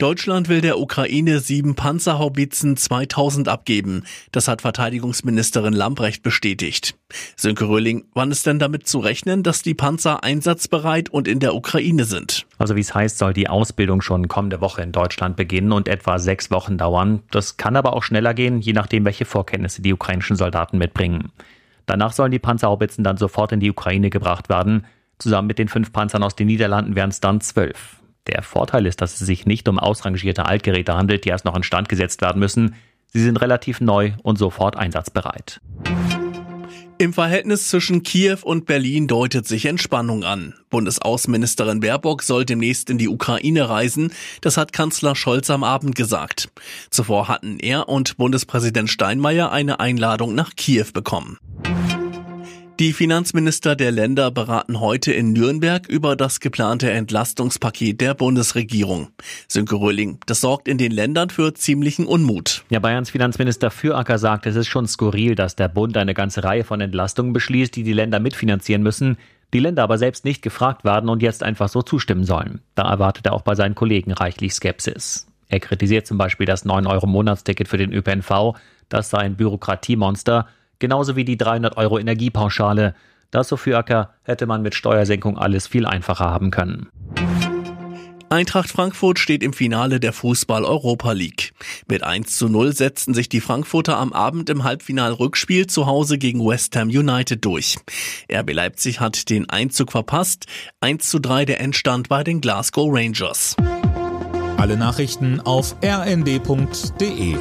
Deutschland will der Ukraine sieben Panzerhaubitzen 2000 abgeben. Das hat Verteidigungsministerin Lambrecht bestätigt. Sönke Röhling, wann ist denn damit zu rechnen, dass die Panzer einsatzbereit und in der Ukraine sind? Also wie es heißt, soll die Ausbildung schon kommende Woche in Deutschland beginnen und etwa sechs Wochen dauern. Das kann aber auch schneller gehen, je nachdem, welche Vorkenntnisse die ukrainischen Soldaten mitbringen. Danach sollen die Panzerhaubitzen dann sofort in die Ukraine gebracht werden. Zusammen mit den fünf Panzern aus den Niederlanden wären es dann zwölf. Der Vorteil ist, dass es sich nicht um ausrangierte Altgeräte handelt, die erst noch instand gesetzt werden müssen. Sie sind relativ neu und sofort einsatzbereit. Im Verhältnis zwischen Kiew und Berlin deutet sich Entspannung an. Bundesaußenministerin Baerbock soll demnächst in die Ukraine reisen. Das hat Kanzler Scholz am Abend gesagt. Zuvor hatten er und Bundespräsident Steinmeier eine Einladung nach Kiew bekommen. Die Finanzminister der Länder beraten heute in Nürnberg über das geplante Entlastungspaket der Bundesregierung. Sönke Röhling, das sorgt in den Ländern für ziemlichen Unmut. Ja, Bayerns Finanzminister Füracker sagt, es ist schon skurril, dass der Bund eine ganze Reihe von Entlastungen beschließt, die die Länder mitfinanzieren müssen, die Länder aber selbst nicht gefragt werden und jetzt einfach so zustimmen sollen. Da erwartet er auch bei seinen Kollegen reichlich Skepsis. Er kritisiert zum Beispiel das 9-Euro-Monatsticket für den ÖPNV, das sei ein Bürokratiemonster, genauso wie die 300 Euro Energiepauschale. Das, so für Acker, hätte man mit Steuersenkung alles viel einfacher haben können. Eintracht Frankfurt steht im Finale der Fußball Europa League. Mit 1 zu 0 setzten sich die Frankfurter am Abend im Halbfinal-Rückspiel zu Hause gegen West Ham United durch. RB Leipzig hat den Einzug verpasst. 1 zu 3 der Endstand bei den Glasgow Rangers. Alle Nachrichten auf rnd.de